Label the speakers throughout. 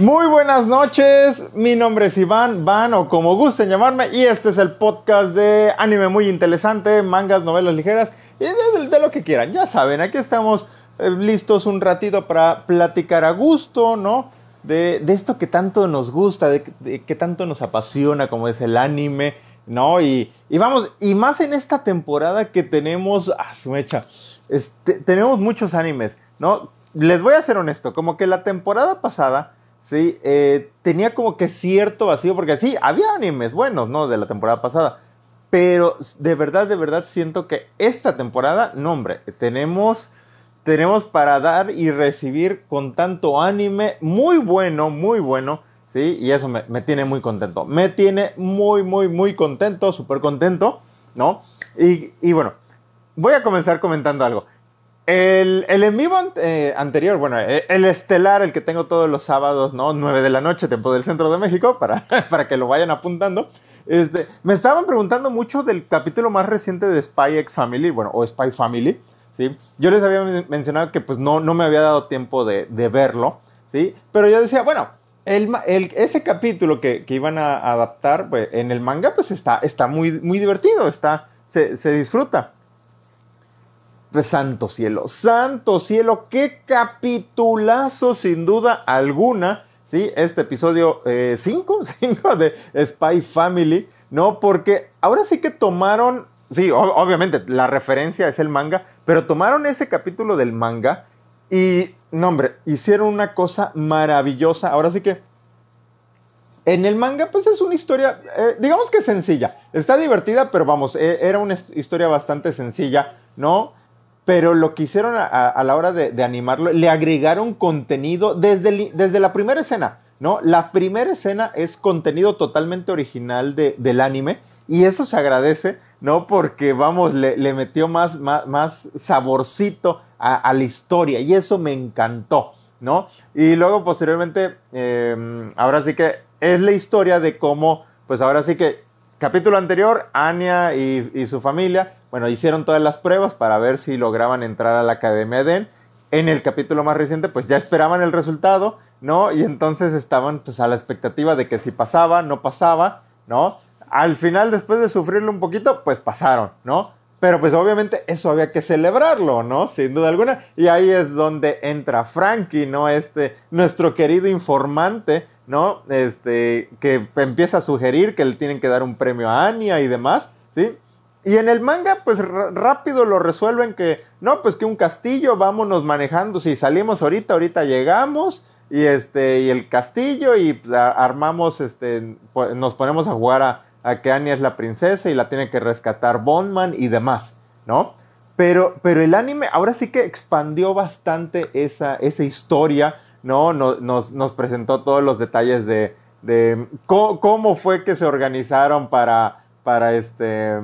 Speaker 1: Muy buenas noches, mi nombre es Iván, Van o como gusten llamarme y este es el podcast de anime muy interesante, mangas, novelas ligeras y de, lo que quieran. Ya saben, aquí estamos eh, listos un ratito para platicar a gusto, ¿no? De, esto que tanto nos gusta, de, que tanto nos apasiona como es el anime, ¿no? Y, vamos, y más en esta temporada que tenemos, a su mecha, este, tenemos muchos animes, ¿no? Les voy a ser honesto, como que la temporada pasada Sí, eh, tenía como que cierto vacío, porque sí, había animes buenos, ¿no? De la temporada pasada. Pero de verdad, de verdad siento que esta temporada, no hombre, tenemos, tenemos para dar y recibir con tanto anime muy bueno, muy bueno, ¿sí? Y eso me, me tiene muy contento. Me tiene muy, muy, muy contento, súper contento, ¿no? Y, y bueno, voy a comenzar comentando algo. El, el en vivo eh, anterior, bueno, eh, el estelar, el que tengo todos los sábados, ¿no? 9 de la noche, tiempo del centro de México, para, para que lo vayan apuntando. Este, me estaban preguntando mucho del capítulo más reciente de Spy X Family, bueno, o Spy Family, ¿sí? Yo les había mencionado que pues no, no me había dado tiempo de, de verlo, ¿sí? Pero yo decía, bueno, el, el, ese capítulo que, que, iban a adaptar pues, en el manga, pues está, está muy, muy divertido, está, se, se disfruta. Pues, santo cielo, santo cielo, qué capitulazo sin duda alguna, ¿sí? Este episodio 5, eh, de Spy Family, ¿no? Porque ahora sí que tomaron, sí, obviamente la referencia es el manga, pero tomaron ese capítulo del manga y, no hombre, hicieron una cosa maravillosa, ahora sí que... En el manga, pues es una historia, eh, digamos que sencilla. Está divertida, pero vamos, e, era una historia bastante sencilla, ¿no? Pero lo que hicieron a, la hora de, animarlo, le agregaron contenido desde, desde la primera escena, ¿no? La primera escena es contenido totalmente original del anime y eso se agradece, ¿no? Porque, vamos, le, metió más, más, saborcito a, la historia y eso me encantó, ¿no? Y luego, posteriormente, em, ahora sí que es la historia de cómo, pues ahora sí que, capítulo anterior, Anya y su familia bueno, hicieron todas las pruebas para ver si lograban entrar a la Academia Den. En el capítulo más reciente, pues ya esperaban el resultado, ¿no? Y entonces estaban pues a la expectativa de que si pasaba, no pasaba, ¿no? Al final, después de sufrirlo un poquito, pues pasaron, ¿no? Pero pues obviamente eso había que celebrarlo, ¿no? Sin duda alguna. Y ahí es donde entra Frankie, ¿no? Este, nuestro querido informante, ¿no? Este, que empieza a sugerir que le tienen que dar un premio a Anya y demás, ¿sí? Y en el manga, pues rápido lo resuelven que, no, pues que un castillo, vámonos manejando, si salimos ahorita, ahorita llegamos, y este, y el castillo, y armamos, este, nos ponemos a jugar a, que Anya es la princesa y la tiene que rescatar Bondman y demás, ¿no? Pero, pero el anime ahora sí que expandió bastante esa, esa historia, ¿no? Nos, nos, presentó todos los detalles de, de cómo, cómo, fue que se organizaron para, para este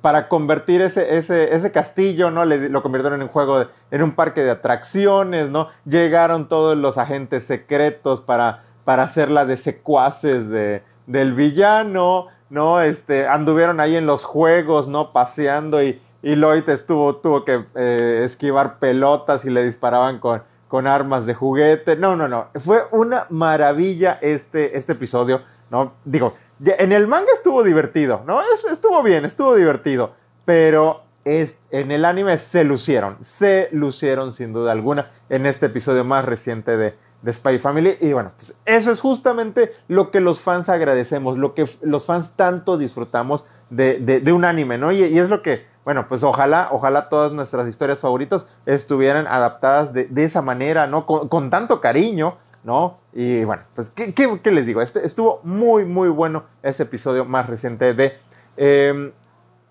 Speaker 1: para convertir ese, ese, ese castillo, ¿no? Le, lo convirtieron en un juego, en un parque de atracciones, ¿no? Llegaron todos los agentes secretos para, para hacerla de secuaces de, del villano, ¿no? Este, anduvieron ahí en los juegos, ¿no? Paseando y, y Lloyd estuvo, tuvo que eh, esquivar pelotas y le disparaban con, con armas de juguete. No, no, no. Fue una maravilla este, este episodio, ¿no? Digo, en el manga estuvo divertido, ¿no? Estuvo bien, estuvo divertido. Pero es, en el anime se lucieron, se lucieron sin duda alguna en este episodio más reciente de, Spy Family. Y bueno, pues eso es justamente lo que los fans agradecemos, lo que los fans tanto disfrutamos de, un anime, ¿no? Y, es lo que, bueno, pues ojalá, ojalá todas nuestras historias favoritas estuvieran adaptadas de, esa manera, ¿no? Con tanto cariño, ¿no? Y bueno, pues, ¿qué, les digo? Este, estuvo muy, muy bueno ese episodio más reciente de, em,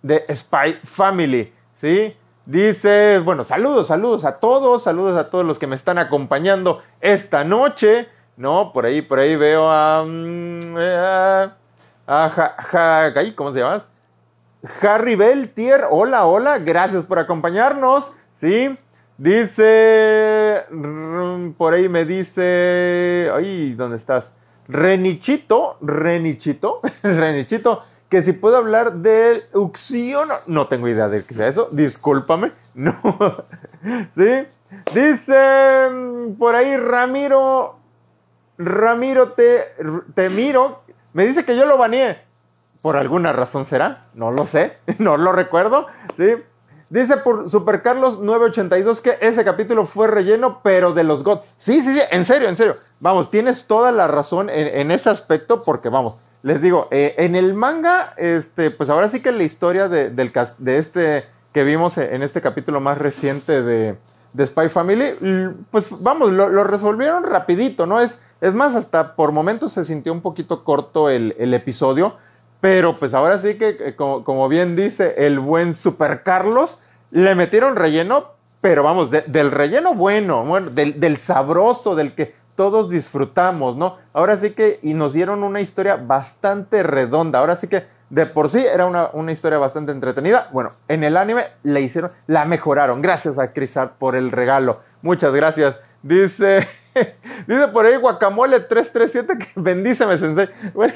Speaker 1: de Spy Family, ¿sí? Dice, bueno, saludos, saludos a todos, saludos a todos los que me están acompañando esta noche, ¿no? Por ahí, por ahí veo a... Mm, a, ¿cómo se llama? Harry Beltier, hola, hola, gracias por acompañarnos, ¿sí? Dice, por ahí me dice, ay, ¿dónde estás? Renichito, Renichito, Renichito, que si puedo hablar de Uxion, no tengo idea de qué sea eso, discúlpame, no, ¿sí? Dice, por ahí Ramiro, Ramiro te, te miro, me dice que yo lo baneé. Por alguna razón será, no lo sé, no lo recuerdo, ¿sí? Dice por Super Carlos 982 que ese capítulo fue relleno, pero de los gods. Sí, sí, sí, en serio, en serio. Vamos, tienes toda la razón en, ese aspecto, porque vamos, les digo, eh, en el manga, este, pues ahora sí que la historia de, del, de este que vimos en este capítulo más reciente de, de Spy Family, pues vamos, lo, resolvieron rapidito, ¿no? Es, es más, hasta por momentos se sintió un poquito corto el, el episodio pero pues ahora sí que, eh, como, bien dice el buen Super Carlos, le metieron relleno, pero vamos, del relleno bueno, bueno del, sabroso, del que todos disfrutamos, ¿no? Ahora sí que, y nos dieron una historia bastante redonda, ahora sí que de por sí era una, historia bastante entretenida. Bueno, en el anime la hicieron, la mejoraron. Gracias a Crisat por el regalo. Muchas gracias. Dice, dice por ahí Guacamole 337 que bendíceme, sensei. Bueno,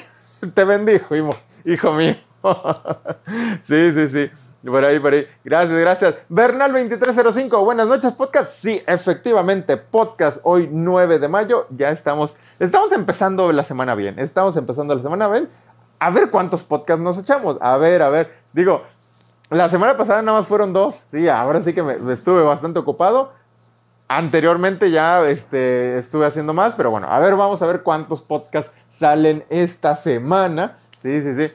Speaker 1: te bendijo, hijo hijo mío. sí, sí, sí. Por ahí, por ahí. Gracias, gracias. Bernal2305, buenas noches, podcast. Sí, efectivamente, podcast hoy 9 de mayo. Ya estamos, estamos empezando la semana bien. Estamos empezando la semana bien. A ver cuántos podcasts nos echamos. A ver, a ver. Digo, la semana pasada nada más fueron dos. Sí, ahora sí que me, estuve bastante ocupado. Anteriormente ya este, estuve haciendo más, pero bueno, a ver, vamos a ver cuántos podcasts salen esta semana. Sí, sí, sí.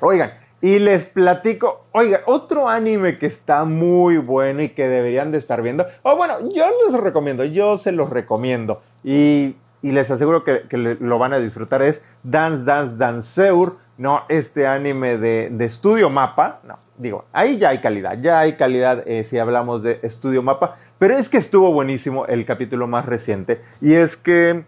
Speaker 1: Oigan, y les platico, oigan, otro anime que está muy bueno y que deberían de estar viendo. O bueno, yo les recomiendo, yo se los recomiendo. Y, les aseguro que, lo van a disfrutar. Es Dance Dance Danceur, ¿no? Este anime de, de Estudio Mapa. No, digo, ahí ya hay calidad, ya hay calidad eh, si hablamos de Estudio Mapa. Pero es que estuvo buenísimo el capítulo más reciente. Y es que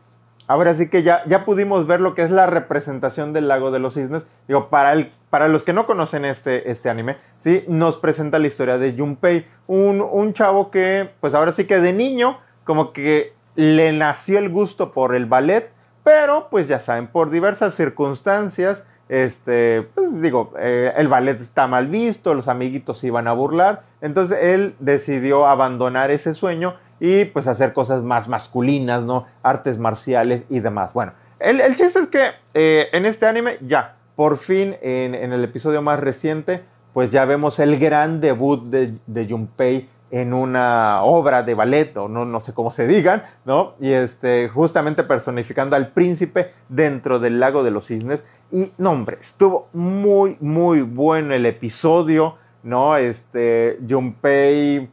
Speaker 1: ahora sí que ya, ya pudimos ver lo que es la representación del lago de los cisnes. Digo, para, el, para los que no conocen este, este anime, ¿sí? nos presenta la historia de Junpei, un, un chavo que, pues ahora sí que de niño, como que le nació el gusto por el ballet, pero pues ya saben, por diversas circunstancias, este, pues, digo, eh, el ballet está mal visto, los amiguitos se iban a burlar, entonces él decidió abandonar ese sueño y pues hacer cosas más masculinas, ¿no? Artes marciales y demás. Bueno, el, chiste es que eh, en este anime ya, por fin, en, el episodio más reciente, pues ya vemos el gran debut de, de Junpei en una obra de ballet, o no, no sé cómo se digan, ¿no? Y este, justamente personificando al príncipe dentro del lago de los cisnes. Y, no, hombre, estuvo muy, muy bueno el episodio, ¿no? Este, Junpei,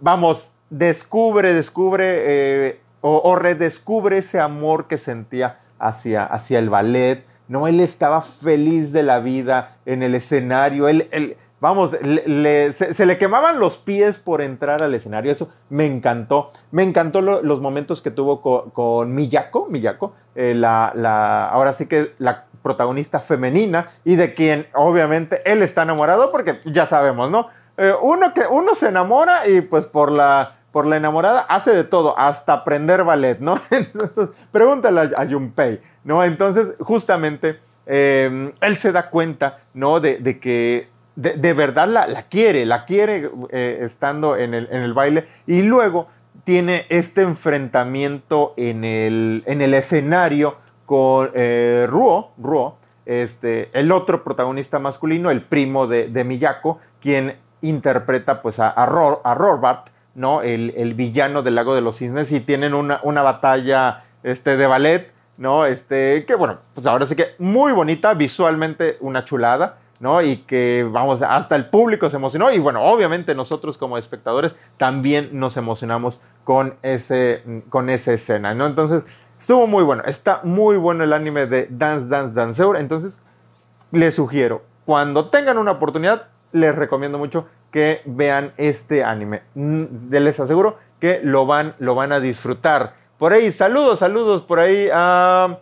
Speaker 1: vamos, descubre, descubre eh, o, redescubre ese amor que sentía hacia, hacia el ballet. No, él estaba feliz de la vida en el escenario. Él, vamos, se, le quemaban los pies por entrar al escenario. Eso me encantó. Me encantó los momentos que tuvo con, Miyako, Miyako eh, la, ahora sí que la protagonista femenina y de quien obviamente él está enamorado porque ya sabemos, ¿no? Eh, uno que uno se enamora y pues por la por la enamorada hace de todo, hasta aprender ballet, ¿no? Entonces, pregúntale a, Junpei, ¿no? Entonces, justamente, em, él se da cuenta, ¿no? De, que de, verdad la, quiere, la quiere eh, estando en el, en el, baile y luego tiene este enfrentamiento en el, en el escenario con eh, Ruo, Ruo este, el otro protagonista masculino, el primo de, Miyako, quien interpreta pues a, a, ¿no? El, villano del lago de los cisnes y tienen una, una batalla este, de ballet, ¿no? Este, que bueno, pues ahora sí que muy bonita, visualmente una chulada, ¿no? Y que, vamos, hasta el público se emocionó y bueno, obviamente nosotros como espectadores también nos emocionamos con, ese, con esa escena, ¿no? Entonces, estuvo muy bueno, está muy bueno el anime de Dance Dance Danceur, entonces les sugiero, cuando tengan una oportunidad, les recomiendo mucho que vean este anime. Mm, les aseguro que lo van, lo van a disfrutar. Por ahí, saludos, saludos por ahí a...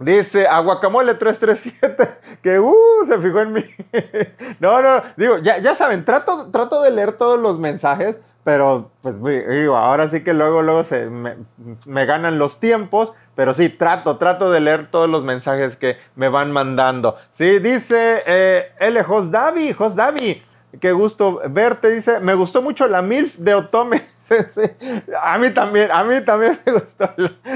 Speaker 1: Dice Aguacamole 337 que uh, se fijó en mí. no, no, digo, ya, ya saben, trato, trato de leer todos los mensajes, pero pues digo, ahora sí que luego, luego se me, ganan los tiempos, pero sí, trato, trato de leer todos los mensajes que me van mandando. Sí, dice eh, L. Josdavi, Josdavi, qué gusto verte, dice, me gustó mucho la MILF de Otome. a mí también, a mí también me gustó.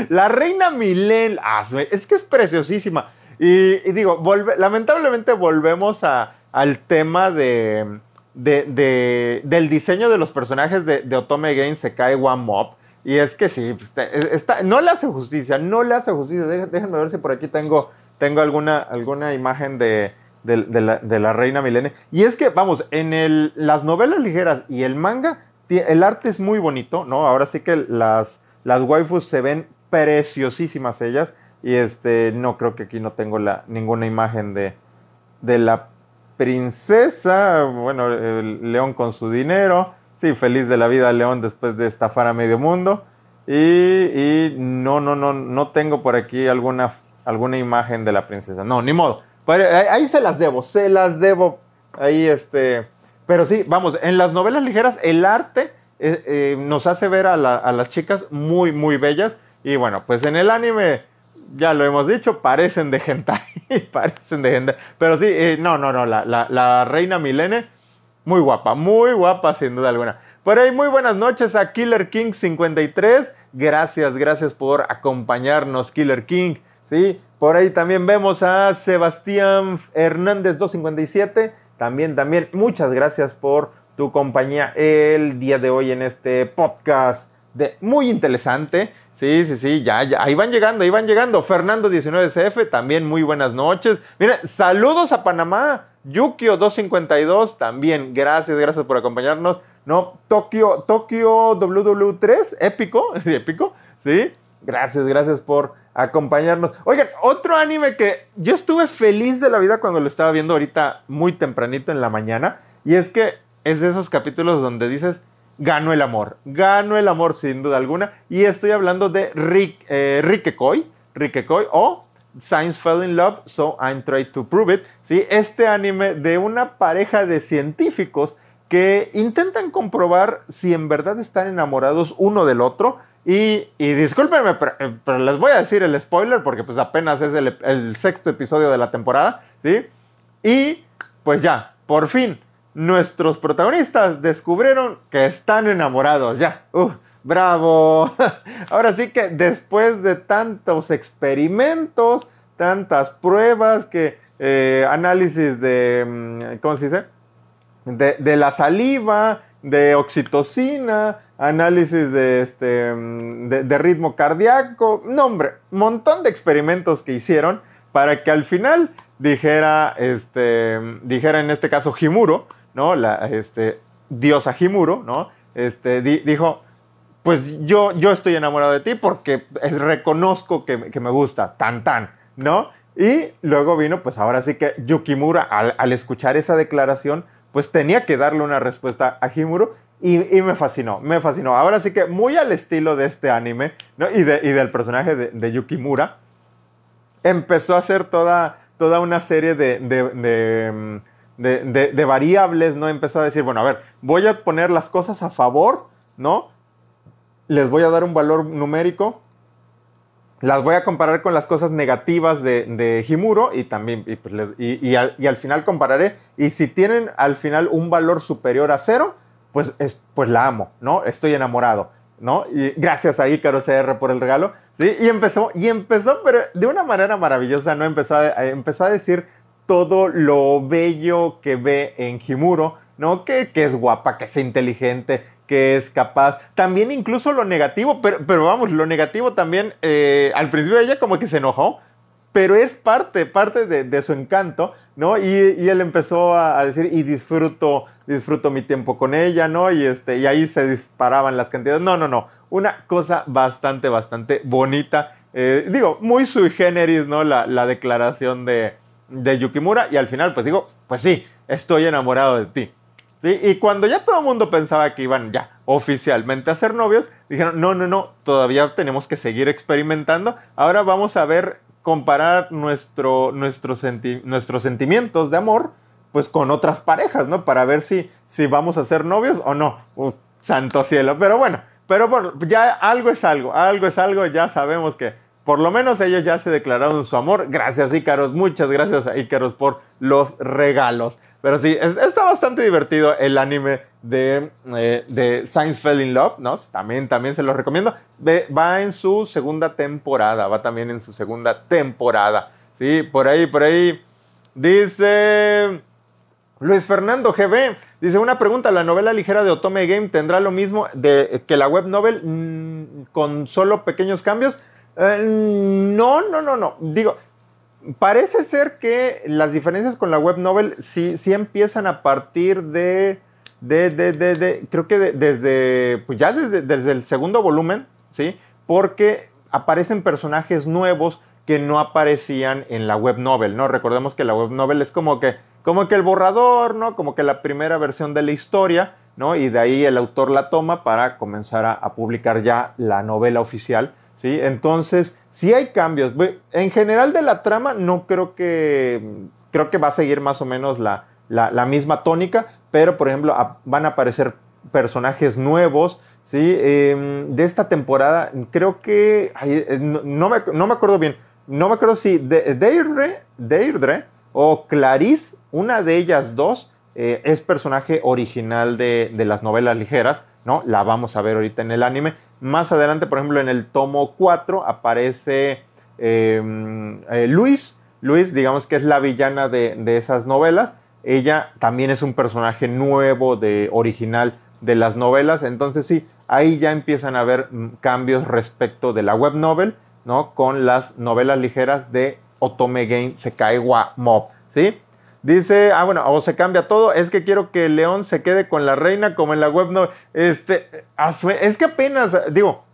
Speaker 1: La, reina Milen, ah, es que es preciosísima. Y, digo, lamentablemente volvemos al tema de, del diseño de los personajes de, Otome Games se cae One Mob. Y es que sí, pues, no le hace justicia, no le hace justicia. Déjenme ver si por aquí tengo, tengo alguna, alguna imagen de, de, la, reina Milene. Y es que, vamos, en el, las novelas ligeras y el manga, el arte es muy bonito, ¿no? Ahora sí que las, las waifus se ven preciosísimas ellas. Y este, no creo que aquí no tengo la, ninguna imagen de, de la princesa. Bueno, el león con su dinero. Sí, feliz de la vida León después de estafar a medio mundo. Y, y no, no, no, no tengo por aquí alguna, alguna imagen de la princesa. No, ni modo. Ahí se las debo, se las debo. Ahí este. Pero sí, vamos, en las novelas ligeras el arte eh, eh, nos hace ver a, las chicas muy, muy bellas. Y bueno, pues en el anime, ya lo hemos dicho, parecen de hentai. parecen de hentai. Pero sí, eh, no, no, no, la, la, reina Milene, muy guapa, muy guapa sin duda alguna. Por ahí, muy buenas noches a Killer King 53. Gracias, gracias por acompañarnos, Killer King. ¿Sí? Por ahí también vemos a Sebastián Hernández 257. También, también, muchas gracias por tu compañía el día de hoy en este podcast de muy interesante. Sí, sí, sí, ya, ya, ahí van llegando, ahí van llegando. Fernando 19CF, también muy buenas noches. Mira, saludos a Panamá. Yukio 252, también, gracias, gracias por acompañarnos. No, Tokio, Tokio WW3, épico, épico, sí. Gracias, gracias por acompañarnos. Oigan, otro anime que yo estuve feliz de la vida cuando lo estaba viendo ahorita muy tempranito en la mañana. Y es que es de esos capítulos donde dices, ganó el amor. Ganó el amor sin duda alguna. Y estoy hablando de Rick, eh, Rikekoi, Rikekoi o Science Fell in Love, so I'm trying to prove it. ¿sí? Este anime de una pareja de científicos que intentan comprobar si en verdad están enamorados uno del otro y, discúlpenme, pero, les voy a decir el spoiler porque pues apenas es el, sexto episodio de la temporada, ¿sí? Y pues ya, por fin, nuestros protagonistas descubrieron que están enamorados, ya. ¡Uf! bravo. Ahora sí que después de tantos experimentos, tantas pruebas, que eh, análisis de, mm, ¿cómo se dice? De la saliva, de oxitocina, análisis de, este, de, ritmo cardíaco, no hombre, montón de experimentos que hicieron para que al final dijera, este, dijera en este caso Himuro, ¿no? La este, diosa Himuro, ¿no? Este, dijo, pues yo, yo estoy enamorado de ti porque reconozco que, me gusta, tan tan, ¿no? Y luego vino, pues ahora sí que Yukimura, al, al escuchar esa declaración, pues tenía que darle una respuesta a Himuro y, me fascinó, me fascinó. Ahora sí que muy al estilo de este anime ¿no? y, de, y, del personaje de, de, Yukimura, empezó a hacer toda, toda una serie de, de, variables, ¿no? Empezó a decir, bueno, a ver, voy a poner las cosas a favor, ¿no? Les voy a dar un valor numérico, las voy a comparar con las cosas negativas de, de Himuro y también, pues, y, al, final compararé. Y si tienen al final un valor superior a cero, pues, es, pues la amo, ¿no? Estoy enamorado, ¿no? Y gracias a Ícaro CR por el regalo, ¿sí? Y empezó, y empezó, pero de una manera maravillosa, ¿no? Empezó a, empezó a decir todo lo bello que ve en Himuro, ¿no? Que, que es guapa, que es inteligente, que es capaz. También incluso lo negativo, pero, pero vamos, lo negativo también, eh, al principio ella como que se enojó, pero es parte, parte de, su encanto, ¿no? Y, él empezó a, decir, y disfruto, disfruto mi tiempo con ella, ¿no? Y, este, y ahí se disparaban las cantidades. No, no, no, una cosa bastante, bastante bonita. Eh, digo, muy sui generis, ¿no? La, la declaración de, de Yukimura, y al final, pues digo, pues sí, estoy enamorado de ti. Y cuando ya todo el mundo pensaba que iban ya oficialmente a ser novios, dijeron, no, no, no, todavía tenemos que seguir experimentando. Ahora vamos a ver, comparar nuestro, nuestros sentimientos de amor, pues con otras parejas, ¿no? Para ver si, si vamos a ser novios o no. santo cielo. Pero bueno, pero bueno, ya algo es algo, algo es algo, ya sabemos que por lo menos ellos ya se declararon su amor. Gracias, Ícaros. Muchas gracias a Ícaros por los regalos. pero sí, está bastante divertido el anime de, eh, de Science Fell in Love, ¿no? También, también se lo recomiendo. va en su segunda temporada, va también en su segunda temporada. Sí, por ahí, por ahí. Dice Luis Fernando GB. Dice una pregunta, ¿la novela ligera de Otome Game tendrá lo mismo de, que la web novel mm, con solo pequeños cambios? Eh, no, no, no, no. Digo, parece ser que las diferencias con la web novel sí, sí empiezan a partir de, de, de, de creo que desde, pues ya desde, desde el segundo volumen, ¿sí? Porque aparecen personajes nuevos que no aparecían en la web novel, ¿no? Recordemos que la web novel es como que, como que el borrador, ¿no? Como que la primera versión de la historia, ¿no? Y de ahí el autor la toma para comenzar a, publicar ya la novela oficial, ¿sí? Entonces, sí hay cambios. En general de la trama no creo que, creo que va a seguir más o menos la, misma tónica, pero por ejemplo van a aparecer personajes nuevos, ¿sí? Em, de esta temporada creo que, no, me, acuerdo bien, no me acuerdo si Deirdre, Deirdre o Clarice, una de ellas dos, eh, es personaje original de, de las novelas ligeras, ¿no? La vamos a ver ahorita en el anime. Más adelante, por ejemplo, en el tomo 4 aparece em, eh, Luis. Luis, digamos que es la villana de, esas novelas. Ella también es un personaje nuevo, de original de las novelas. Entonces sí, ahí ya empiezan a haber mm, cambios respecto de la web novel, ¿no? Con las novelas ligeras de Otome Game Sekai wa Mob, ¿sí? Dice, ah, bueno, o se cambia todo. Es que quiero que León se quede con la reina como en la web no. Este, es que apenas, digo,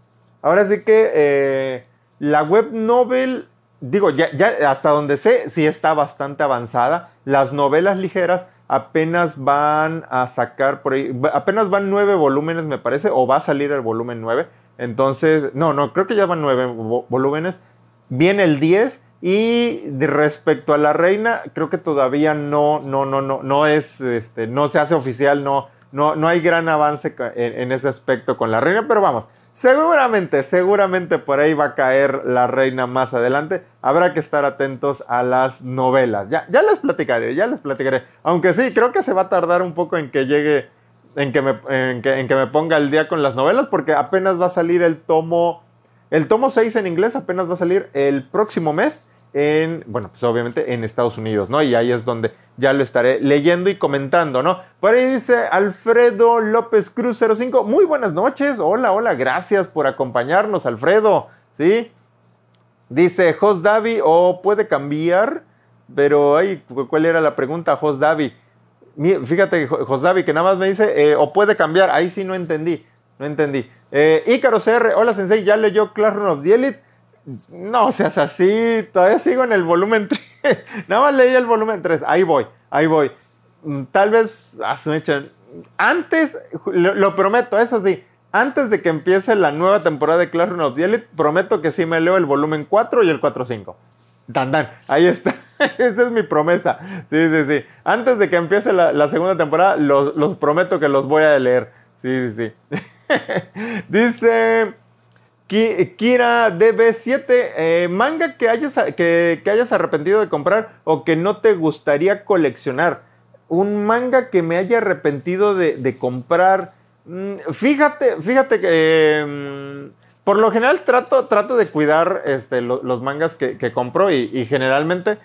Speaker 1: ahora sí que eh, la web novel, digo, ya, ya hasta donde sé, sí está bastante avanzada. Las novelas ligeras apenas van a sacar por ahí, apenas van nueve volúmenes, me parece, o va a salir el volumen nueve. Entonces, no, no, creo que ya van nueve volúmenes. Viene el 10 y respecto a la reina, creo que todavía no, no, no, no, no es, este, no se hace oficial, no, no, no hay gran avance en, ese aspecto con la reina, pero vamos, seguramente, seguramente por ahí va a caer la reina más adelante. Habrá que estar atentos a las novelas. Ya, ya les platicaré, ya les platicaré. Aunque sí, creo que se va a tardar un poco en que llegue, en que me, en que, me ponga el día con las novelas, porque apenas va a salir el tomo, el tomo 6 en inglés apenas va a salir el próximo mes en, bueno, pues obviamente en Estados Unidos, ¿no? Y ahí es donde ya lo estaré leyendo y comentando, ¿no? Por ahí dice Alfredo López Cruz 05, muy buenas noches, hola, hola, gracias por acompañarnos, Alfredo, ¿sí? Dice Jos Davi, o puede cambiar, pero, ay, ¿cuál era la pregunta, Jos Davi? Fíjate, Jos Davi, que nada más me dice, eh, o puede cambiar, ahí sí no entendí, no entendí. Eh, Ícaro CR, hola Sensei, ya leyó Classroom of the Elite. No seas así, todavía sigo en el volumen 3. Nada más leí el volumen 3. Ahí voy, ahí voy. Mm, tal vez, antes, lo, prometo, eso sí, antes de que empiece la nueva temporada de Clash of the Elite, prometo que sí me leo el volumen 4 y el 4-5. Dan, dan, ahí está. Esa es mi promesa. Sí, sí, sí. Antes de que empiece la, segunda temporada, los, los, prometo que los voy a leer. Sí, sí, sí. Dice Kira DB7, eh, manga que hayas, que, hayas arrepentido de comprar o que no te gustaría coleccionar. Un manga que me haya arrepentido de, comprar. Mm, fíjate, fíjate que mm, por lo general trato, trato de cuidar este, los mangas que, compro y, y, generalmente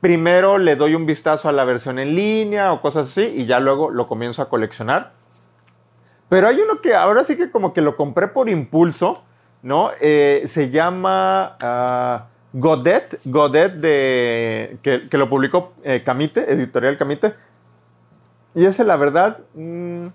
Speaker 1: primero le doy un vistazo a la versión en línea o cosas así y ya luego lo comienzo a coleccionar. Pero hay uno que ahora sí que como que lo compré por impulso ¿no? Eh, se llama uh, Godet, Godet de, que, lo publicó eh, Camite, editorial Camite. Y ese, la verdad, mm,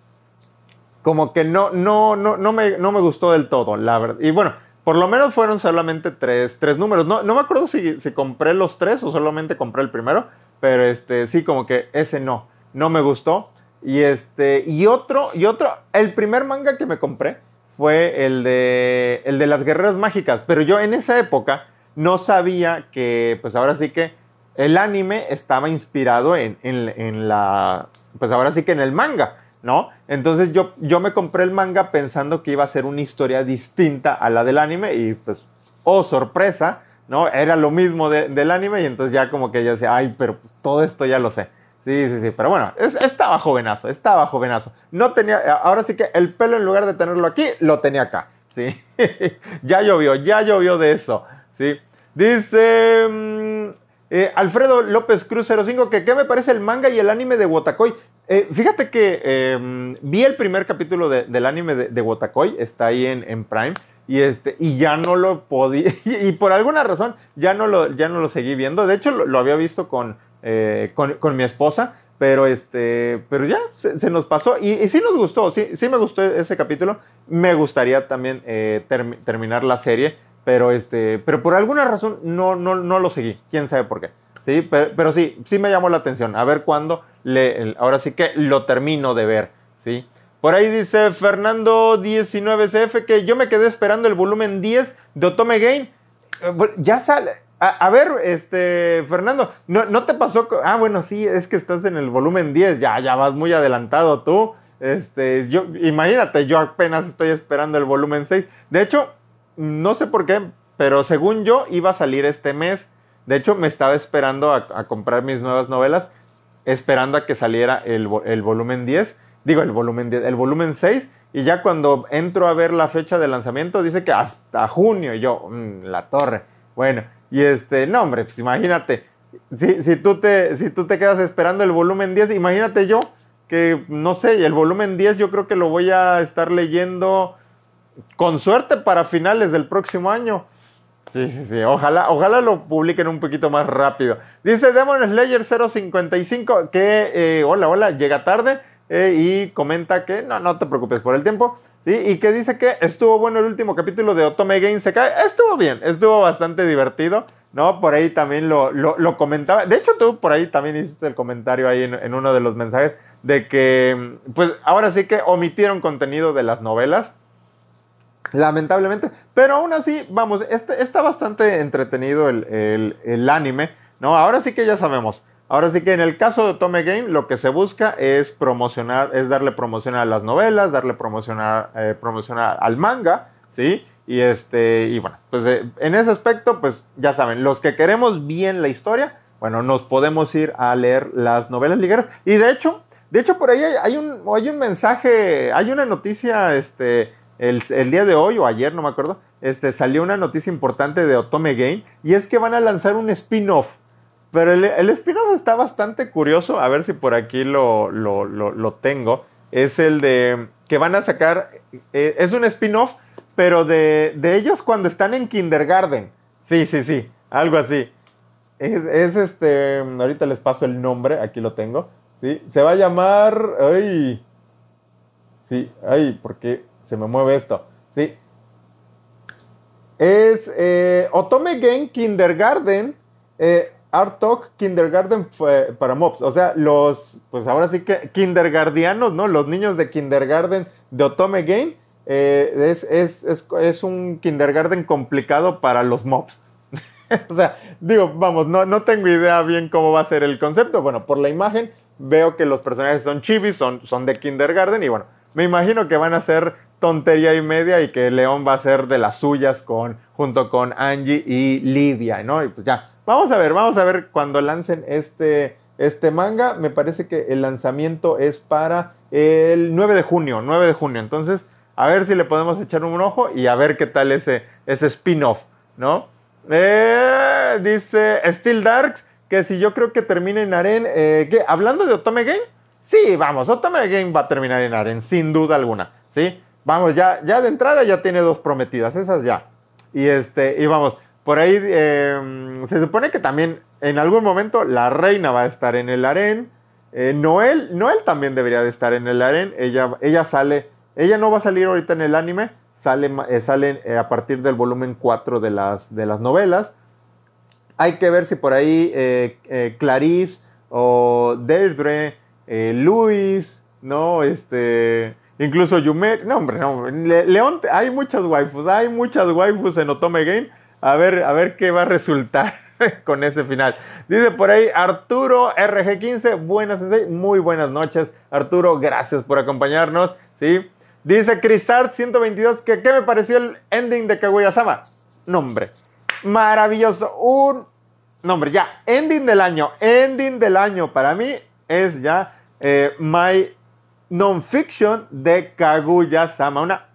Speaker 1: como que no, no, no, no, me, no me gustó del todo, la verdad. Y bueno, por lo menos fueron solamente tres, tres números. No, no me acuerdo si, si, compré los tres o solamente compré el primero, pero este, sí, como que ese no, no me gustó. Y este, y otro, y otro, el primer manga que me compré fue el de, el de las guerreras mágicas. Pero yo en esa época no sabía que, pues ahora sí que el anime estaba inspirado en, en, la, pues ahora sí que en el manga, ¿no? Entonces yo, yo me compré el manga pensando que iba a ser una historia distinta a la del anime y pues, oh sorpresa, ¿no? Era lo mismo del anime y entonces ya como que yo decía, ay, pero pues, todo esto ya lo sé. Sí, sí, sí, pero bueno, estaba jovenazo, estaba jovenazo. No tenía, ahora sí que el pelo en lugar de tenerlo aquí, lo tenía acá, ¿sí? ya llovió, ya llovió de eso, ¿sí? Dice mm, eh, Alfredo López Cruz 05 que qué me parece el manga y el anime de Wotakoi. Eh, fíjate que em, vi el primer capítulo del anime de, de Wotakoi, está ahí en, Prime y este y ya no lo podía y, por alguna razón ya no lo ya no lo seguí viendo de hecho lo había visto con eh, con, mi esposa, pero este, pero ya se, nos pasó y, y, sí nos gustó, sí, sí me gustó ese capítulo. Me gustaría también eh, terminar la serie, pero este, pero por alguna razón no, no, no lo seguí. Quién sabe por qué. Sí, pero, sí, sí me llamó la atención. A ver cuándo le, ahora sí que lo termino de ver, sí. Por ahí dice Fernando 19CF que yo me quedé esperando el volumen 10 de Otome Game. Eh, ya sale, a, ver, este, Fernando, ¿no, te pasó? Ah, bueno, sí, es que estás en el volumen 10, ya, ya vas muy adelantado tú. Este, yo, imagínate, yo apenas estoy esperando el volumen 6. De hecho, no sé por qué, pero según yo iba a salir este mes. De hecho, me estaba esperando a, comprar mis nuevas novelas, esperando a que saliera el, volumen 10. Digo, el volumen 10, el volumen 6. Y ya cuando entro a ver la fecha de lanzamiento, dice que hasta junio. Y yo, mm, la torre. Bueno, y este, no, hombre, pues imagínate, si, si, tú te, si tú te quedas esperando el volumen 10, imagínate yo que, no sé, el volumen 10 yo creo que lo voy a estar leyendo con suerte para finales del próximo año. Sí, sí, sí, ojalá, ojalá lo publiquen un poquito más rápido. Dice Demon Slayer 055 que, eh, hola, hola, llega tarde eh, y comenta que, no, no te preocupes por el tiempo, Y que dice que estuvo bueno el último capítulo de Otome Game cae Estuvo bien, estuvo bastante divertido, ¿no? Por ahí también lo, lo, comentaba. De hecho, tú por ahí también hiciste el comentario ahí en, uno de los mensajes de que, pues ahora sí que omitieron contenido de las novelas. Lamentablemente. Pero aún así, vamos, este, está bastante entretenido el, el, el anime, ¿no? Ahora sí que ya sabemos. Ahora sí que en el caso de Tome Game lo que se busca es promocionar, es darle promoción a las novelas, darle promoción, eh, al manga, ¿sí? Y este, y bueno, pues eh, en ese aspecto, pues ya saben, los que queremos bien la historia, bueno, nos podemos ir a leer las novelas ligeras. Y de hecho, de hecho por ahí hay, un, hay un mensaje, hay una noticia, este, el, el, día de hoy o ayer, no me acuerdo, este, salió una noticia importante de Otome Game y es que van a lanzar un spin-off pero el, el spin-off está bastante curioso. A ver si por aquí lo, lo, tengo. Es el de que van a sacar. Eh, es un spin-off, pero de, ellos cuando están en kindergarten. Sí, sí, sí. Algo así. Es, este. Ahorita les paso el nombre. Aquí lo tengo. ¿sí? Se va a llamar. ¡Ay! Sí, ay, porque se me mueve esto. Sí. Es eh, Otome Game Kindergarten. Eh, Art Talk Kindergarten para mobs. O sea, los, pues ahora sí que kindergardianos, ¿no? Los niños de kindergarten de Otome Game. Eh, es, es, es, es, un kindergarten complicado para los mobs. o sea, digo, vamos, no, no tengo idea bien cómo va a ser el concepto. Bueno, por la imagen veo que los personajes son chivis, son, son de kindergarten y bueno, me imagino que van a ser tontería y media y que León va a ser de las suyas con, junto con Angie y Livia, ¿no? Y pues ya, Vamos a ver, vamos a ver cuando lancen este, este manga. Me parece que el lanzamiento es para el 9 de junio, 9 de junio. Entonces, a ver si le podemos echar un ojo y a ver qué tal ese, ese spin-off, ¿no? Eh, dice Steel Darks que si yo creo que termina en Aren, eh, ¿qué? ¿Hablando de Otome Game? Sí, vamos, Otome Game va a terminar en Aren, sin duda alguna, ¿sí? Vamos, ya, ya de entrada ya tiene dos prometidas, esas ya. Y este, y vamos, por ahí em, se supone que también en algún momento la reina va a estar en el harén. Eh, Noel, Noel también debería de estar en el harén. Ella, ella sale, ella no va a salir ahorita en el anime, sale, eh, eh, a partir del volumen 4 de las, de las novelas. Hay que ver si por ahí Clarice o Deirdre, Luis, ¿no? Este, incluso Yume, no hombre, no, León, hay muchas waifus, hay muchas waifus en Otome Game a ver, a ver qué va a resultar con ese final. Dice por ahí Arturo RG15, buenas, muy buenas noches. Arturo, gracias por acompañarnos. ¿sí? Dice Crisart 122 que qué me pareció el ending de Kaguya-sama. Nombre, maravilloso. Un nombre, ya, ending del año, ending del año. Para mí, es ya eh, My Nonfiction de Kaguya-sama. Una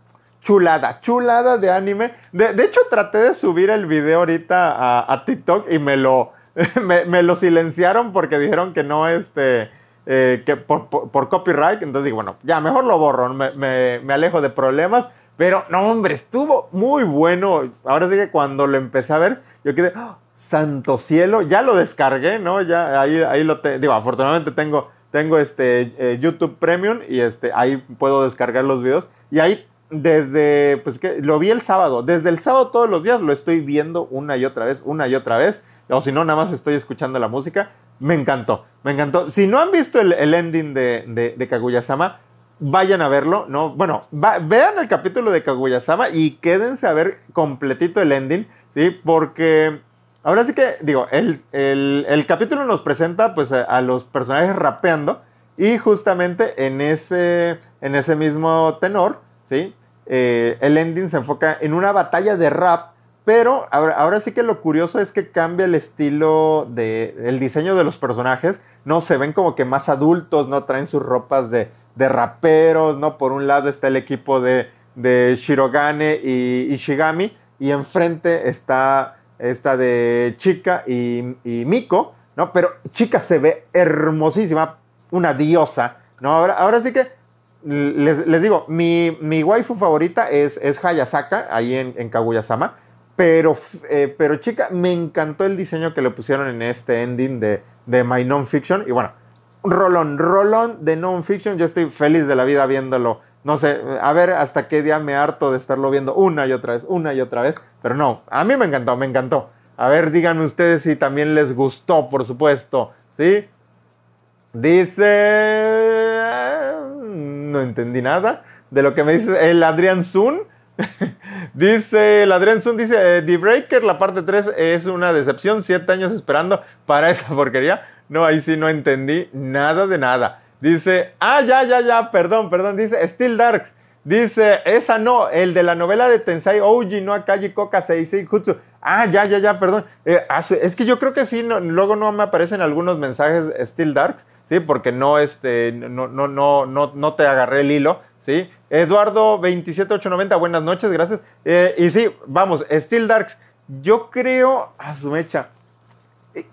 Speaker 1: chulada, chulada de anime. De, hecho, traté de subir el video ahorita a, TikTok y me lo, me, lo silenciaron porque dijeron que no, este, eh, que por, copyright. Entonces digo, bueno, ya mejor lo borro, me, me, alejo de problemas. Pero no, hombre, estuvo muy bueno. Ahora sí que cuando lo empecé a ver, yo quedé, ¡ah! santo cielo, ya lo descargué, ¿no? Ya ahí, ahí lo tengo. Digo, afortunadamente tengo, tengo este eh, YouTube Premium y este, ahí puedo descargar los videos. Y ahí desde, pues que lo vi el sábado, desde el sábado todos los días lo estoy viendo una y otra vez, una y otra vez, o si no, nada más estoy escuchando la música, me encantó, me encantó. Si no han visto el, ending de, de, Kaguya-sama, vayan a verlo, ¿no? Bueno, vean el capítulo de Kaguya-sama y quédense a ver completito el ending, ¿sí? Porque ahora sí que, digo, el, el, capítulo nos presenta pues a, los personajes rapeando y justamente en ese, en ese mismo tenor, ¿sí? Eh, el ending se enfoca en una batalla de rap, pero ahora, sí que lo curioso es que cambia el estilo de el diseño de los personajes, no se ven como que más adultos, no traen sus ropas de, raperos, no por un lado está el equipo de, Shirogane y Ishigami y enfrente está esta de Chica y, y Miko, ¿no? Pero Chica se ve hermosísima, una diosa, ¿no? Ahora, ahora sí que les, digo, mi, mi, waifu favorita es, es Hayasaka, ahí en, en Kaguya-sama. Pero, eh, pero chica, me encantó el diseño que le pusieron en este ending de, de My Non-Fiction. Y bueno, rolón, rolón de Non-Fiction. Yo estoy feliz de la vida viéndolo. No sé, a ver hasta qué día me harto de estarlo viendo una y otra vez, una y otra vez. Pero no, a mí me encantó, me encantó. A ver, díganme ustedes si también les gustó, por supuesto. ¿Sí? Dice no entendí nada de lo que me dice el Adrián Zun. dice, el Adrián Zun dice, eh, The Breaker, la parte 3 es una decepción, siete años esperando para esa porquería. No, ahí sí no entendí nada de nada. Dice, ah, ya, ya, ya, perdón, perdón, dice Still Darks. Dice, esa no, el de la novela de Tensai Ouji, no Akaji Koka Seisei Jutsu. Ah, ya, ya, ya, perdón. Eh, es que yo creo que sí, luego no me aparecen algunos mensajes Still Darks. ¿Sí? Porque no, este, no, no, no, no, no te agarré el hilo, ¿sí? Eduardo 27890, buenas noches, gracias. Eh, y sí, vamos, Steel Darks, yo creo, a su mecha,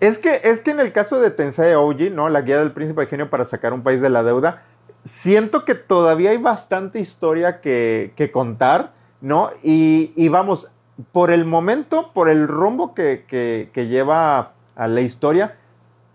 Speaker 1: es que, es que en el caso de Tensei Oji, ¿no? La guía del príncipe de genio para sacar un país de la deuda, siento que todavía hay bastante historia que, que contar, ¿no? Y, y, vamos, por el momento, por el rumbo que, que, que lleva a la historia,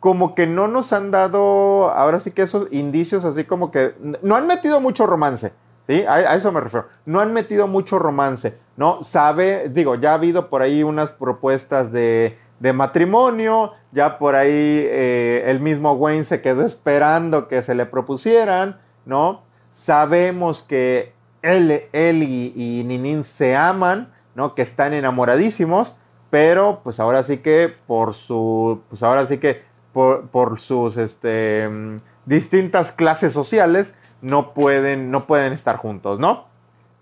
Speaker 1: como que no nos han dado, ahora sí que esos indicios así como que, no han metido mucho romance, ¿sí? A, eso me refiero, no han metido mucho romance, ¿no? Sabe, digo, ya ha habido por ahí unas propuestas de, de matrimonio, ya por ahí eh, el mismo Wayne se quedó esperando que se le propusieran, ¿no? Sabemos que él, él y, y Ninin se aman, ¿no? Que están enamoradísimos, pero pues ahora sí que por su, pues ahora sí que por, sus este, distintas clases sociales, no pueden, no pueden estar juntos, ¿no?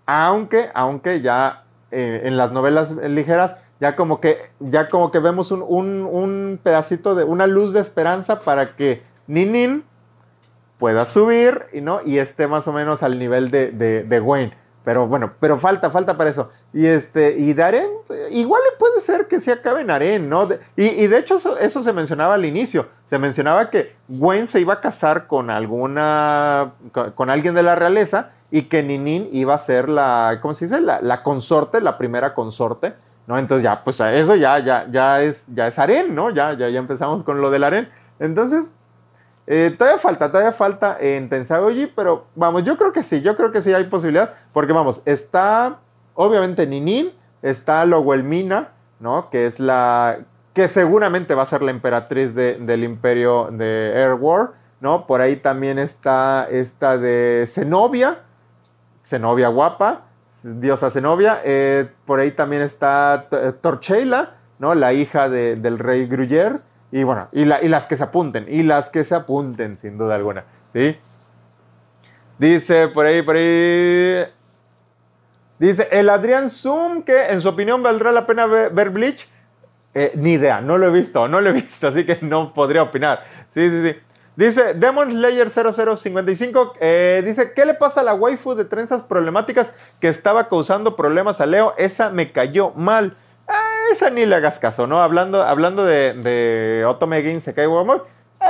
Speaker 1: Aunque, aunque ya eh, en las novelas ligeras, ya como que, ya como que vemos un, pedacito de, una luz de esperanza para que Ninin pueda subir y, ¿no? y esté más o menos al nivel de, de, Wayne. Pero bueno, pero falta, falta para eso. Y este, y Darén, igual puede ser que se acabe en Aren, ¿no? y, de hecho eso, se mencionaba al inicio. Se mencionaba que Gwen se iba a casar con alguna, con, alguien de la realeza y que Ninin iba a ser la, ¿cómo se dice? La, consorte, la primera consorte, ¿no? Entonces ya, pues eso ya, ya, ya es, ya es Aren, ¿no? Ya, ya, ya empezamos con lo del Aren. Entonces, eh, todavía falta, todavía falta en Tensai pero vamos, yo creo que sí, yo creo que sí hay posibilidad, porque vamos, está obviamente Ninin, está Lowelmina, ¿no? Que es la, que seguramente va a ser la emperatriz del imperio de Air War, ¿no? Por ahí también está esta de Zenobia, Zenobia guapa, diosa Zenobia, eh, por ahí también está Torcheila, ¿no? La hija del rey Gruyère, y bueno, y, las que se apunten, y las que se apunten, sin duda alguna. ¿sí? Dice por ahí, por ahí. Dice el Adrián Zoom que en su opinión valdrá la pena ver, Bleach. Eh, ni idea, no lo he visto, no lo he visto, así que no podría opinar. Sí, sí, sí. Dice Demon Slayer 0055, eh, dice, ¿qué le pasa a la waifu de trenzas problemáticas que estaba causando problemas a Leo? Esa me cayó mal. Ah, esa ni le hagas caso, ¿no? Hablando, hablando de, de Otome Gin Sekai Warmore,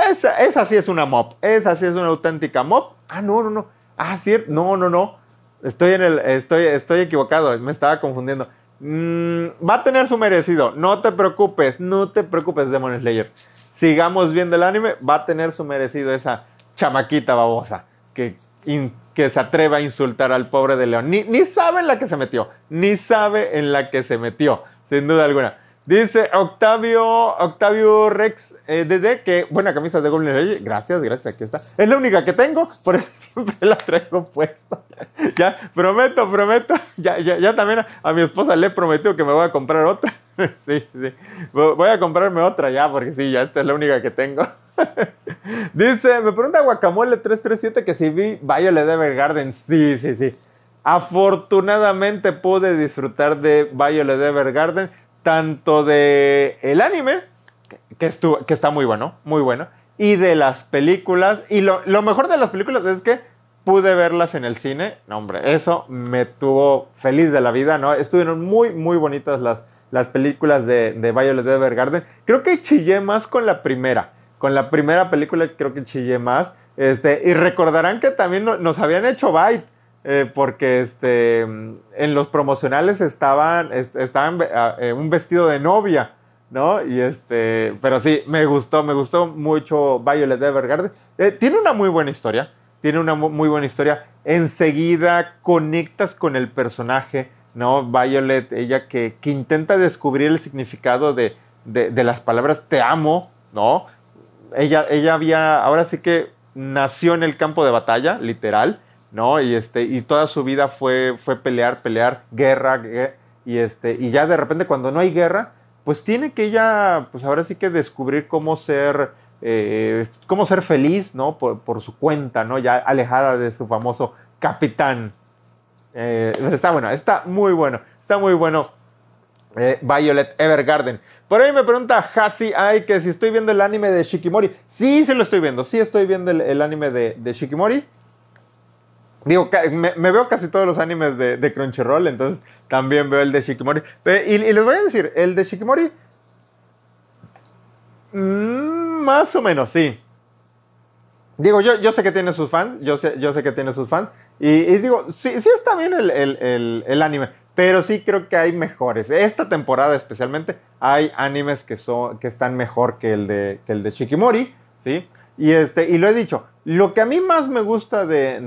Speaker 1: esa, esa sí es una mob, esa sí es una auténtica mob. Ah, no, no, no. Ah, cierto, no, no, no. Estoy en el, estoy, estoy equivocado, me estaba confundiendo. Mm, va a tener su merecido, no te preocupes, no te preocupes, Demon Slayer. Sigamos viendo el anime, va a tener su merecido esa chamaquita babosa que, que se atreva a insultar al pobre de León. Ni, ni sabe en la que se metió, ni sabe en la que se metió, sin duda alguna. Dice Octavio, Octavio Rex eh, que buena camisa de Golden Rey. Gracias, gracias, aquí está. Es la única que tengo, por eso siempre la traigo puesta. ya, prometo, prometo. Ya, ya, ya también a, mi esposa le he prometido que me voy a comprar otra. sí, sí. Voy a comprarme otra ya, porque sí, ya esta es la única que tengo. Dice, me pregunta Guacamole 337 que si vi Violet Evergarden. Sí, sí, sí. Afortunadamente pude disfrutar de Violet Evergarden tanto de el anime, que, estuvo, que está muy bueno, muy bueno, y de las películas. Y lo, mejor de las películas es que pude verlas en el cine. No, hombre, eso me tuvo feliz de la vida, ¿no? Estuvieron muy, muy bonitas las, las películas de, de Violet Evergarden. Creo que chillé más con la primera. Con la primera película creo que chillé más. Este, y recordarán que también nos habían hecho Byte. Eh, porque este, en los promocionales estaban, estaban eh, un vestido de novia, ¿no? Y este, pero sí, me gustó, me gustó mucho Violet Evergarden. Eh, tiene una muy buena historia, tiene una muy buena historia. Enseguida conectas con el personaje, ¿no? Violet, ella que, que intenta descubrir el significado de, de, de, las palabras te amo, ¿no? Ella, ella había, ahora sí que nació en el campo de batalla, literal ¿no? Y, este, y toda su vida fue, fue pelear, pelear, guerra, y, este, y ya de repente cuando no hay guerra, pues tiene que ella, pues ahora sí que descubrir cómo ser, eh, cómo ser feliz, ¿no? Por, su cuenta, ¿no? Ya alejada de su famoso capitán. Eh, está bueno, está muy bueno, está muy bueno. Eh, Violet Evergarden. Por ahí me pregunta Hasi ay, que si estoy viendo el anime de Shikimori. Sí, sí lo estoy viendo. Sí estoy viendo el, anime de, de Shikimori. Digo, me, veo casi todos los animes de, Crunchyroll, entonces también veo el de Shikimori. Y, les voy a decir, el de Shikimori, mm, más o menos, sí. Digo, yo, yo sé que tiene sus fans, yo sé, yo sé que tiene sus fans, y, digo, sí, sí está bien el, anime, pero sí creo que hay mejores. Esta temporada especialmente hay animes que, son, que están mejor que el de, que el de Shikimori, ¿sí? Y, este, y lo he dicho, lo que a mí más me gusta de,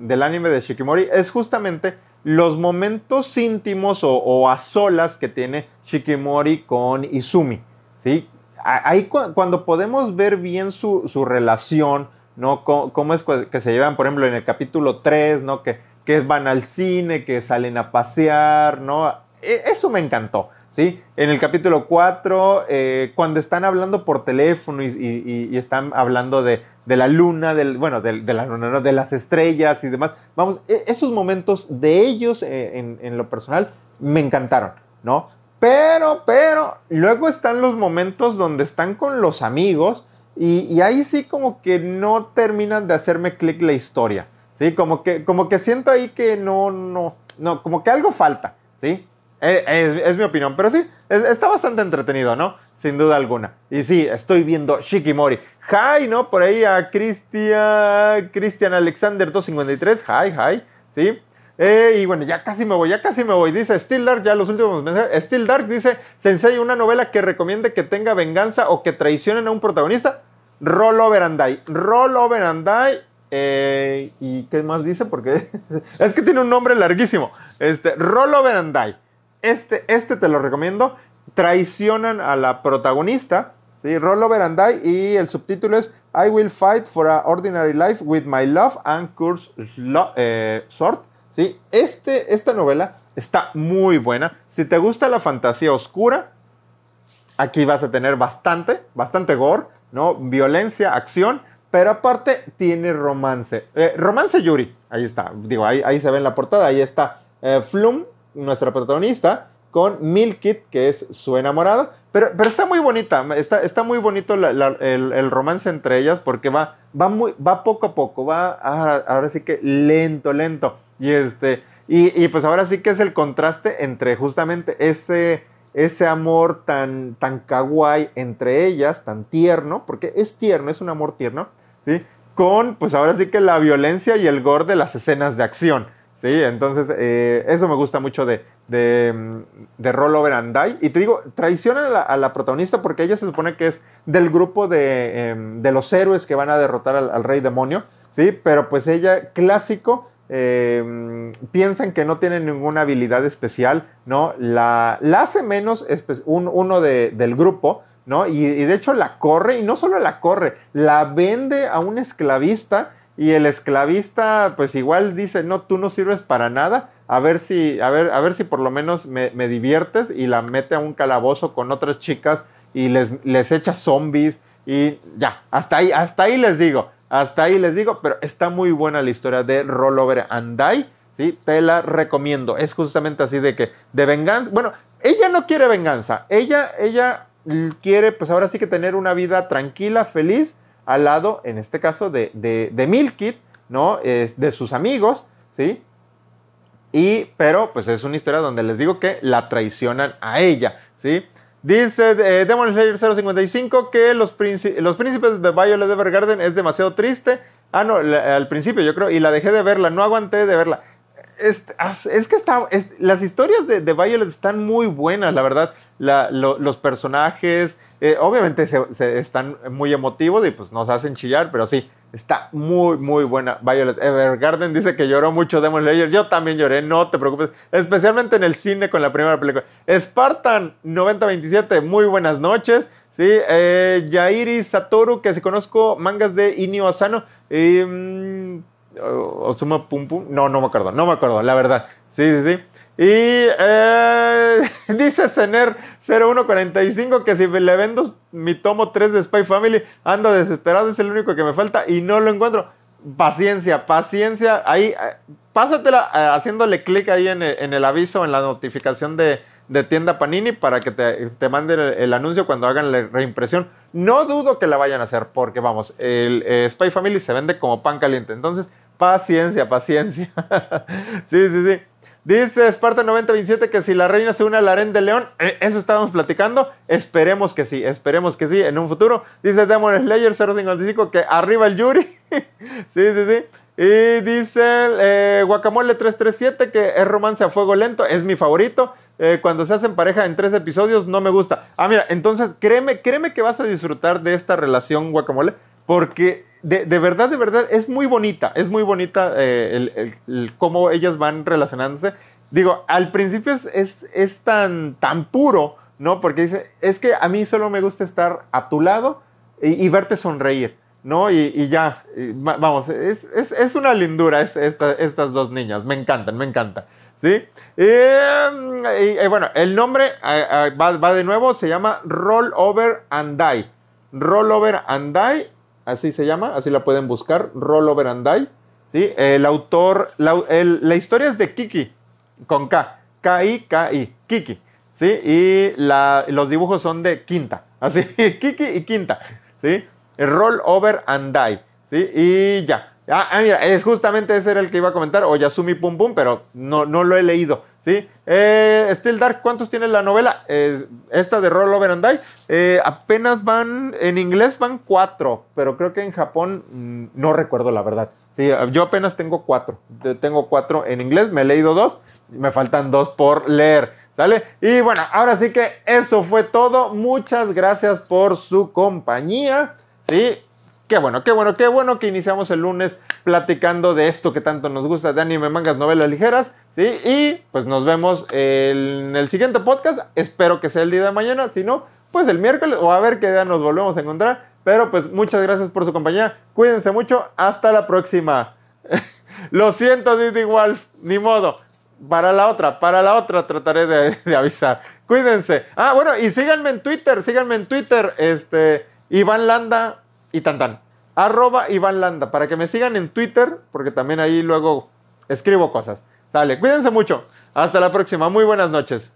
Speaker 1: del anime de Shikimori es justamente los momentos íntimos o, a solas que tiene Shikimori con Izumi. ¿sí? Ahí cuando podemos ver bien su, relación, ¿no? Cómo, es que se llevan, por ejemplo, en el capítulo 3, ¿no? Que, que van al cine, que salen a pasear, ¿no? E, eso me encantó. ¿Sí? En el capítulo 4, eh, cuando están hablando por teléfono y, están hablando de, la luna, del, bueno, de, la luna, de las estrellas y demás, vamos, e, esos momentos de ellos eh, en, lo personal me encantaron, ¿no? Pero, pero, luego están los momentos donde están con los amigos y, ahí sí como que no terminan de hacerme clic la historia, ¿sí? Como que, como que siento ahí que no, no, no, como que algo falta, ¿sí? Eh, es, mi opinión, pero sí, está bastante entretenido, ¿no? Sin duda alguna. Y sí, estoy viendo Shikimori. Hi, ¿no? Por ahí a Cristian, Cristian Alexander 253. Hi, hi, ¿sí? Eh, y bueno, ya casi me voy, ya casi me voy. Dice Still Dark, ya los últimos mensajes. Still Dark dice, Sensei, una novela que recomiende que tenga venganza o que traicionen a un protagonista. Roll Over and Die. Roll Over and Die. Eh, ¿Y qué más dice? Porque es que tiene un nombre larguísimo. Este, Roll Over and Die. Este, este te lo recomiendo. Traicionan a la protagonista, ¿sí? Roll over and die. Y el subtítulo es I will fight for an ordinary life with my love and curse eh, sword. ¿sí? Este, esta novela está muy buena. Si te gusta la fantasía oscura, aquí vas a tener bastante, bastante gore, ¿no? Violencia, acción, pero aparte tiene romance. Eh, romance Yuri, ahí está, digo, ahí, ahí se ve en la portada, ahí está eh, Flum, nuestra protagonista con Milkit, que es su enamorada. Pero, pero está muy bonita, está, está muy bonito el, romance entre ellas porque va, va, muy, va poco a poco, va ah, ahora sí que lento, lento. Y, este, y, y, pues ahora sí que es el contraste entre justamente ese, ese amor tan, tan kawaii entre ellas, tan tierno, porque es tierno, es un amor tierno, ¿sí? Con pues ahora sí que la violencia y el gore de las escenas de acción. Sí, entonces eh, eso me gusta mucho de, de, mm, de Rollover and Die. Y te digo, traiciona a la, protagonista porque ella se supone que es del grupo de, em, de los héroes que van a derrotar al, rey demonio. Sí, pero pues ella, clásico, em, piensan que no tiene ninguna habilidad especial, ¿no? La, hace menos uno del grupo, ¿no? Y de hecho la corre, y no solo la corre, la vende a un esclavista y el esclavista, pues igual dice, no, tú no sirves para nada, a ver si, a ver, a ver si por lo menos me, diviertes y la mete a un calabozo con otras chicas y les, les echa zombies y ya, hasta ahí, hasta ahí les digo, hasta ahí les digo, pero está muy buena la historia de Rollover and Die, ¿sí? Te la recomiendo, es justamente así de que, de venganza, bueno, ella no quiere venganza, ella, ella quiere, pues ahora sí que tener una vida tranquila, feliz, al lado, en este caso, de, de, de Milkit, ¿no? Es de sus amigos, ¿sí? Y, pero, pues es una historia donde les digo que la traicionan a ella, ¿sí? Dice eh, Demon Slayer 055 que los, los príncipes de Violet Evergarden es demasiado triste. Ah, no, al principio yo creo, y la dejé de verla, no aguanté de verla. Es, es que está, las historias de, de, Violet están muy buenas, la verdad. La, los personajes, eh, obviamente se, están muy emotivos y pues nos hacen chillar, pero sí, está muy, muy buena. Violet Evergarden dice que lloró mucho Demon Slayer. Yo también lloré, no te preocupes. Especialmente en el cine con la primera película. Spartan 9027, muy buenas noches. Sí, eh, Yairi Satoru, que si conozco mangas de Inio Asano. Y, mm, Osuma Pum Pum. No, no me acuerdo, no me acuerdo, la verdad. Sí, sí, sí. Y eh, dice Cener 0145 que si le vendo mi tomo 3 de Spy Family, ando desesperado, es el único que me falta y no lo encuentro. Paciencia, paciencia. Ahí, eh, pásatela eh, haciéndole clic ahí en el, aviso, en la notificación de, tienda Panini para que te, te manden el, anuncio cuando hagan la reimpresión. No dudo que la vayan a hacer porque, vamos, el Spy Family se vende como pan caliente. Entonces, paciencia, paciencia. sí, sí, sí. Dice Esparta 9027 que si la reina se une al harén de León, eh, eso estábamos platicando. Esperemos que sí, esperemos que sí en un futuro. Dice Demon Slayer 055 que arriba el Yuri. sí, sí, sí. Y dice eh, Guacamole 337 que es romance a fuego lento, es mi favorito. Eh, cuando se hacen pareja en tres episodios no me gusta. Ah, mira, entonces créeme, créeme que vas a disfrutar de esta relación Guacamole porque de, verdad, de verdad, es muy bonita, es muy bonita eh, el, cómo ellas van relacionándose. Digo, al principio es, es, tan, tan puro, ¿no? Porque dice, es que a mí solo me gusta estar a tu lado y, verte sonreír, ¿no? Y, ya, vamos, es, es, una lindura estas dos niñas, me encantan, me encantan. ¿Sí? Y, bueno, el nombre va, va, de nuevo, se llama Roll Over and Die. Roll Over and Die así se llama, así la pueden buscar, Roll Over and Die. ¿sí? El autor, la, historia es de Kiki, con K, K-I-K-I, Kiki. ¿sí? Y los dibujos son de Quinta, así, Kiki y Quinta. ¿sí? Roll Over and Die. ¿sí? Y ya. Ah, ah, mira, es justamente ese era el que iba a comentar, o Yasumi Pum Pum, pero no, no lo he leído. ¿Sí? Eh, Still Dark, ¿cuántos tiene la novela? Eh, esta de Roll Over and Die. Eh, apenas van, en inglés van cuatro, pero creo que en Japón mm, no recuerdo la verdad. Sí, yo apenas tengo cuatro. Tengo cuatro en inglés, me he leído dos, me faltan dos por leer. ¿Sale? Y bueno, ahora sí que eso fue todo. Muchas gracias por su compañía. ¿Sí? Qué bueno, qué bueno, qué bueno que iniciamos el lunes platicando de esto que tanto nos gusta de anime, mangas, novelas ligeras, ¿sí? Y pues nos vemos en el siguiente podcast. Espero que sea el día de mañana, si no, pues el miércoles o a ver qué día nos volvemos a encontrar. Pero pues muchas gracias por su compañía. Cuídense mucho. Hasta la próxima. Lo siento, Disney Wolf. Ni modo. Para la otra, para la otra trataré de, de avisar. Cuídense. Ah, bueno, y síganme en Twitter, síganme en Twitter. Este, Iván Landa y tan tan. Arroba Iván Landa, para que me sigan en Twitter, porque también ahí luego escribo cosas. Sale, cuídense mucho. Hasta la próxima. Muy buenas noches.